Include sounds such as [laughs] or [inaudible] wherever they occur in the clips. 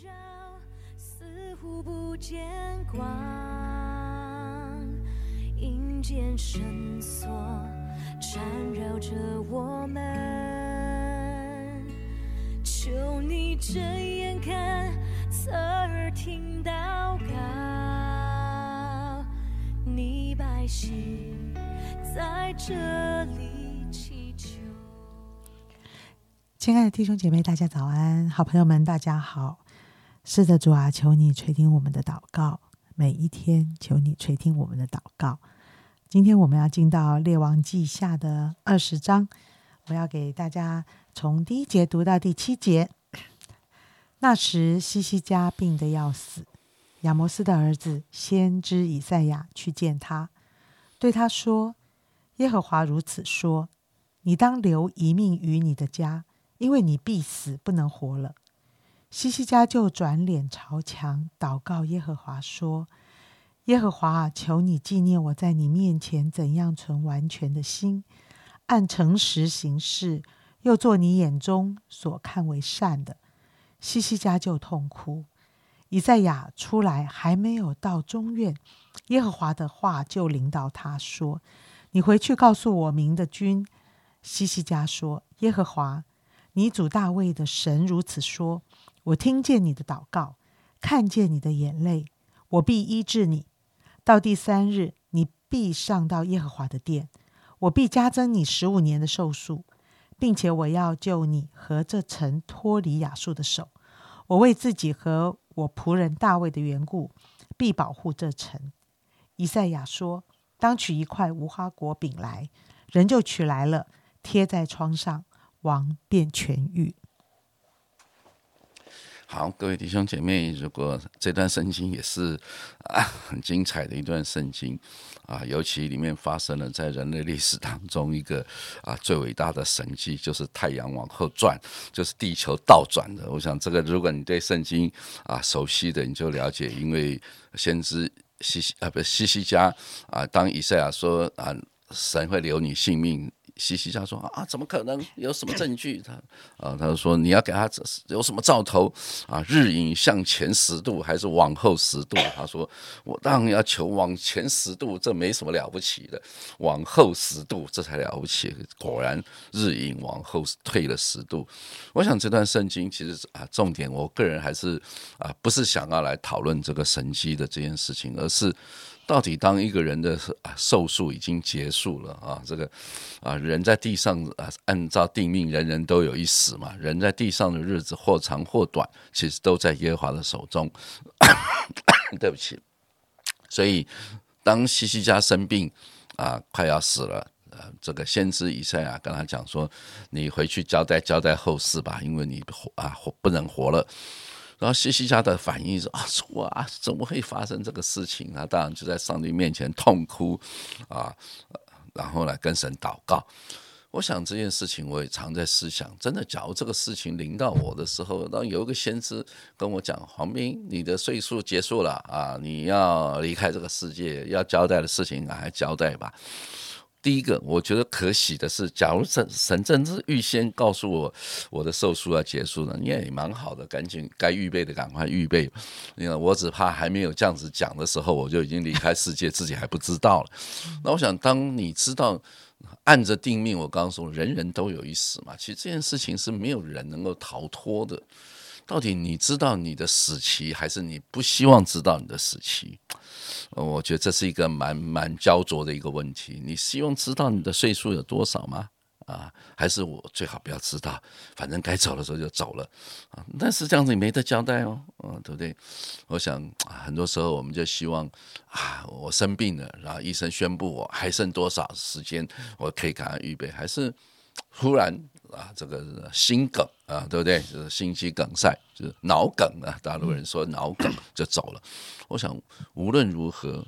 照似乎不见光，阴间绳索缠绕着我们，求你睁眼看，侧耳听祷告，你百姓在这里祈求。亲爱的弟兄姐妹，大家早安！好朋友们，大家好。是的，主啊，求你垂听我们的祷告，每一天求你垂听我们的祷告。今天我们要进到列王记下的二十章，我要给大家从第一节读到第七节。那时西西家病得要死，亚摩斯的儿子先知以赛亚去见他，对他说：“耶和华如此说，你当留一命于你的家，因为你必死，不能活了。”西西家就转脸朝墙，祷告耶和华说：“耶和华，求你纪念我在你面前怎样存完全的心，按诚实行事，又做你眼中所看为善的。”西西家就痛哭。以赛亚出来还没有到中院，耶和华的话就临到他说：“你回去告诉我民的君。”西西家说：“耶和华，你主大卫的神如此说。”我听见你的祷告，看见你的眼泪，我必医治你。到第三日，你必上到耶和华的殿，我必加增你十五年的寿数，并且我要救你和这城脱离亚述的手。我为自己和我仆人大卫的缘故，必保护这城。以赛亚说：“当取一块无花果饼来。”人就取来了，贴在窗上，王便痊愈。好，各位弟兄姐妹，如果这段圣经也是啊很精彩的一段圣经啊，尤其里面发生了在人类历史当中一个啊最伟大的神迹，就是太阳往后转，就是地球倒转的。我想这个，如果你对圣经啊熟悉的，你就了解，因为先知西西啊不西西家啊，当以赛亚说啊神会留你性命。西西家说啊，怎么可能？[laughs] 有什么证据？他啊，他就说你要给他有什么兆头啊？日影向前十度还是往后十度？他说我当然要求往前十度，这没什么了不起的，往后十度这才了不起。果然日影往后退了十度。我想这段圣经其实啊，重点我个人还是啊，不是想要来讨论这个神机的这件事情，而是。到底当一个人的寿数已经结束了啊，这个啊人在地上啊，按照定命，人人都有一死嘛。人在地上的日子或长或短，其实都在耶和华的手中。[coughs] 对不起，所以当西西家生病啊，快要死了，呃，这个先知以赛亚跟他讲说：“你回去交代交代后事吧，因为你活啊活不能活了。”然后西西家的反应是啊，哇，怎么会发生这个事情？他当然就在上帝面前痛哭啊，然后呢跟神祷告。我想这件事情我也常在思想，真的，假如这个事情临到我的时候，当有一个先知跟我讲：“黄斌，你的岁数结束了啊，你要离开这个世界，要交代的事情来交代吧。”第一个，我觉得可喜的是，假如神神真是预先告诉我我的寿数要结束了，你也蛮好的，赶紧该预备的赶快预备。你看，我只怕还没有这样子讲的时候，我就已经离开世界，自己还不知道了。那我想，当你知道按着定命，我刚刚说人人都有一死嘛，其实这件事情是没有人能够逃脱的。到底你知道你的死期，还是你不希望知道你的死期？我觉得这是一个蛮蛮焦灼的一个问题。你希望知道你的岁数有多少吗？啊，还是我最好不要知道，反正该走的时候就走了啊。但是这样子你没得交代哦，嗯，对不对？我想很多时候我们就希望啊，我生病了，然后医生宣布我还剩多少时间，我可以赶快预备，还是忽然啊，这个心梗啊，对不对？就是心肌梗塞，就是脑梗啊，大陆人说脑梗就走了。我想无论如何，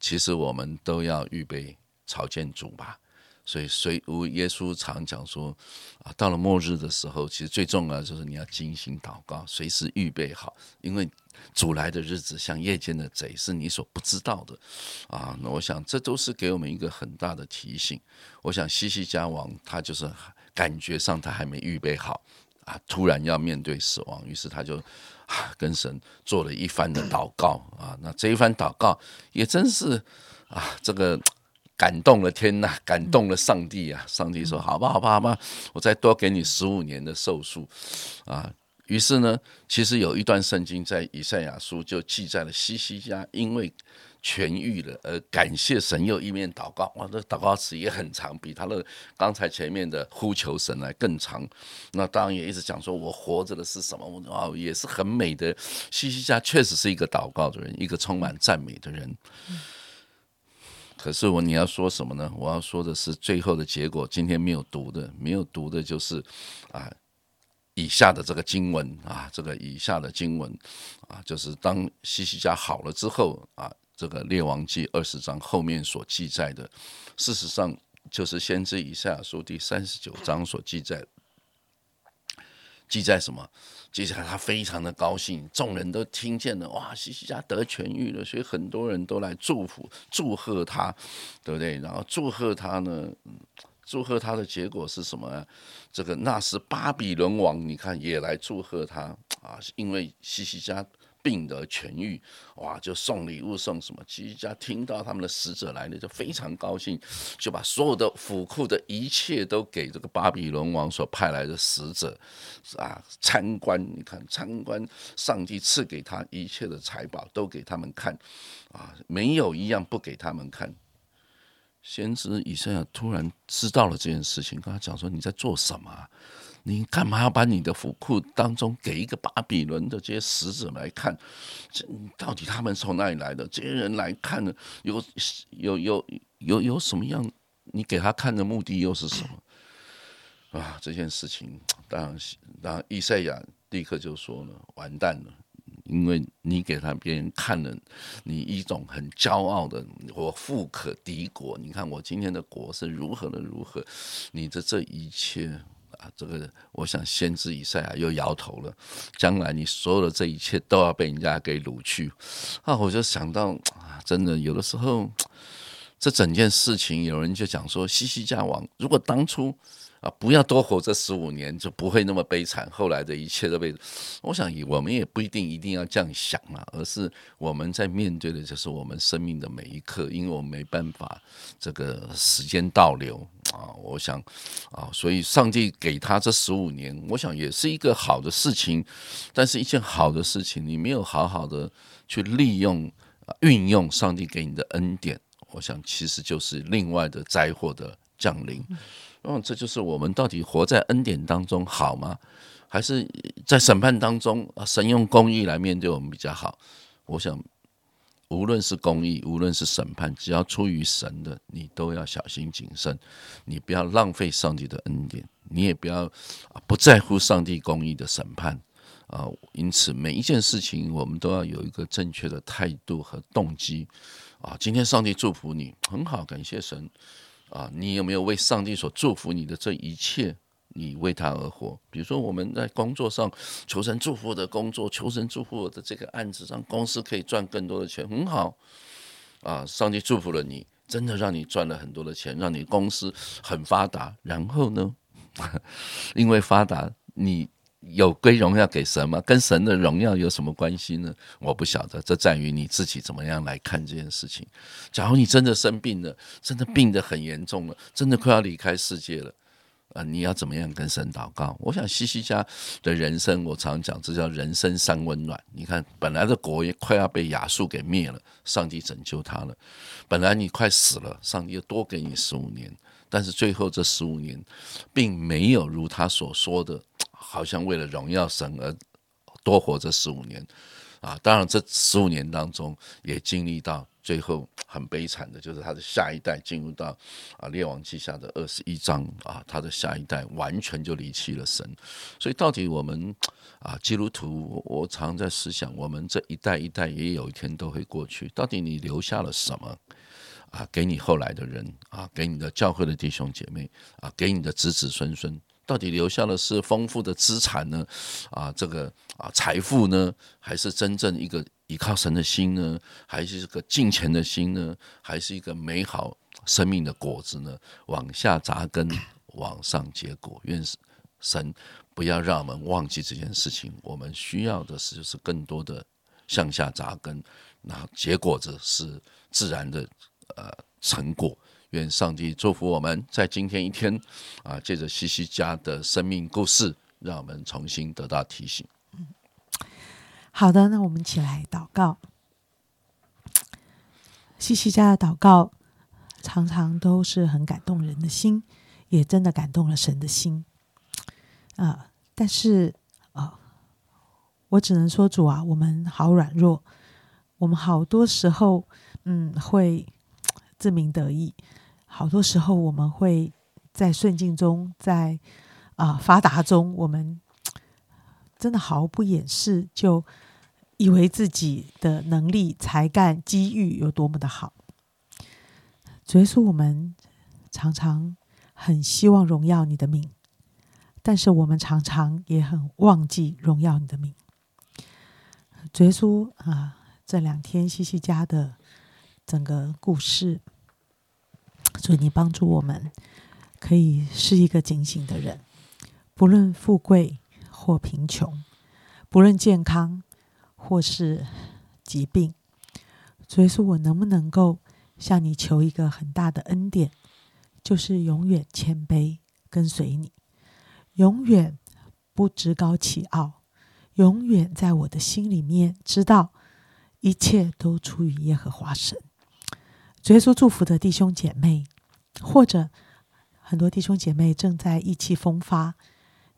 其实我们都要预备朝见主吧。所以，随如耶稣常讲说啊，到了末日的时候，其实最重要就是你要精心祷告，随时预备好，因为主来的日子像夜间的贼，是你所不知道的啊。那我想，这都是给我们一个很大的提醒。我想，西西家王他就是感觉上他还没预备好。啊，突然要面对死亡，于是他就啊跟神做了一番的祷告啊。那这一番祷告也真是啊，这个感动了天呐，感动了上帝啊！上帝说：“好吧，好吧，好吧，我再多给你十五年的寿数啊。”于是呢，其实有一段圣经在以赛亚书就记载了西西家因为痊愈了而感谢神，又一面祷告。哇，这祷告词也很长，比他的刚才前面的呼求神来更长。那当然也一直讲说，我活着的是什么？啊，也是很美的。西西家确实是一个祷告的人，一个充满赞美的人。可是我你要说什么呢？我要说的是最后的结果。今天没有读的，没有读的就是啊。以下的这个经文啊，这个以下的经文啊，就是当西西家好了之后啊，这个列王记二十章后面所记载的，事实上就是先知以赛亚书第三十九章所记载。记载什么？记载他非常的高兴，众人都听见了，哇，西西家得痊愈了，所以很多人都来祝福、祝贺他，对不对？然后祝贺他呢？祝贺他的结果是什么？这个那时巴比伦王，你看也来祝贺他啊，因为西西家病得痊愈，哇，就送礼物送什么？西西家听到他们的使者来了，就非常高兴，就把所有的府库的一切都给这个巴比伦王所派来的使者啊参观。你看参观，上帝赐给他一切的财宝都给他们看啊，没有一样不给他们看。先知以赛亚突然知道了这件事情，跟他讲说：“你在做什么？你干嘛要把你的府库当中给一个巴比伦的这些使者来看？这到底他们从哪里来的？这些人来看呢？有有有有有什么样？你给他看的目的又是什么？啊，这件事情，当然，当然，以赛亚立刻就说了：完蛋了。”因为你给他别人看了，你一种很骄傲的，我富可敌国。你看我今天的国是如何的如何，你的这一切，这个我想先知以赛亚又摇头了。将来你所有的这一切都要被人家给掳去啊！我就想到啊，真的有的时候，这整件事情有人就讲说，西西家王如果当初。啊，不要多活这十五年，就不会那么悲惨。后来的一切都被，我想我们也不一定一定要这样想啊，而是我们在面对的就是我们生命的每一刻，因为我们没办法这个时间倒流啊。我想啊，所以上帝给他这十五年，我想也是一个好的事情。但是一件好的事情，你没有好好的去利用、运用上帝给你的恩典，我想其实就是另外的灾祸的降临。嗯，这就是我们到底活在恩典当中好吗？还是在审判当中？神用公义来面对我们比较好。我想，无论是公义，无论是审判，只要出于神的，你都要小心谨慎。你不要浪费上帝的恩典，你也不要不在乎上帝公义的审判啊。因此，每一件事情我们都要有一个正确的态度和动机啊。今天上帝祝福你，很好，感谢神。啊，你有没有为上帝所祝福你的这一切，你为他而活？比如说我们在工作上求神祝福的工作，求神祝福我的这个案子，让公司可以赚更多的钱，很好。啊，上帝祝福了你，真的让你赚了很多的钱，让你公司很发达。然后呢，[laughs] 因为发达，你。有归荣耀给神吗？跟神的荣耀有什么关系呢？我不晓得，这在于你自己怎么样来看这件事情。假如你真的生病了，真的病得很严重了，真的快要离开世界了，啊，你要怎么样跟神祷告？我想西西家的人生，我常讲，这叫人生三温暖。你看，本来的国也快要被亚述给灭了，上帝拯救他了；本来你快死了，上帝又多给你十五年，但是最后这十五年，并没有如他所说的。好像为了荣耀神而多活这十五年啊！当然，这十五年当中也经历到最后很悲惨的，就是他的下一代进入到啊列王记下的二十一章啊，他的下一代完全就离弃了神。所以，到底我们啊基督徒，我常在思想，我们这一代一代也有一天都会过去。到底你留下了什么啊？给你后来的人啊，给你的教会的弟兄姐妹啊，给你的子子孙孙。到底留下的是丰富的资产呢？啊，这个啊财富呢，还是真正一个依靠神的心呢？还是个敬虔的心呢？还是一个美好生命的果子呢？往下扎根，往上结果。愿神不要让我们忘记这件事情。我们需要的是就是更多的向下扎根，那结果子是自然的呃成果。愿上帝祝福我们在今天一天 [laughs] 啊，借着西西家的生命故事，让我们重新得到提醒。好的，那我们起来祷告。[tsk] 西西家的祷告常常都是很感动人的心，也真的感动了神的心啊。但是啊，我只能说主啊，我们好软弱，我们好多时候嗯会自鸣得意，好多时候我们会在顺境中，在啊发达中，我们真的毫不掩饰就。以为自己的能力、才干、机遇有多么的好，主耶稣，我们常常很希望荣耀你的名，但是我们常常也很忘记荣耀你的名。主耶稣啊，这两天西西家的整个故事，所以你帮助我们，可以是一个警醒的人，不论富贵或贫穷，不论健康。或是疾病，所以说我能不能够向你求一个很大的恩典，就是永远谦卑跟随你，永远不趾高气傲，永远在我的心里面知道一切都出于耶和华神。耶稣祝福的弟兄姐妹，或者很多弟兄姐妹正在意气风发，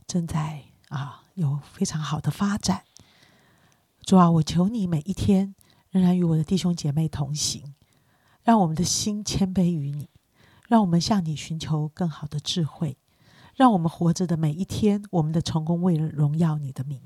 正在啊有非常好的发展。主啊，我求你每一天仍然与我的弟兄姐妹同行，让我们的心谦卑于你，让我们向你寻求更好的智慧，让我们活着的每一天，我们的成功为了荣耀你的名。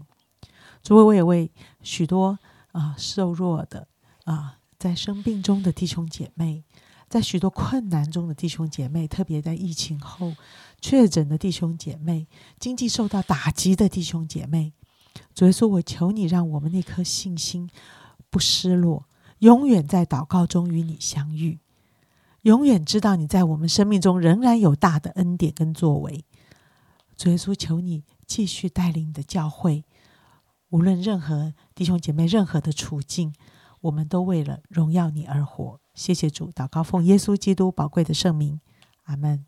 主啊，我也为许多啊瘦弱的啊在生病中的弟兄姐妹，在许多困难中的弟兄姐妹，特别在疫情后确诊的弟兄姐妹，经济受到打击的弟兄姐妹。主耶稣，我求你，让我们那颗信心不失落，永远在祷告中与你相遇，永远知道你在我们生命中仍然有大的恩典跟作为。主耶稣，求你继续带领你的教会，无论任何弟兄姐妹任何的处境，我们都为了荣耀你而活。谢谢主，祷告奉耶稣基督宝贵的圣名，阿门。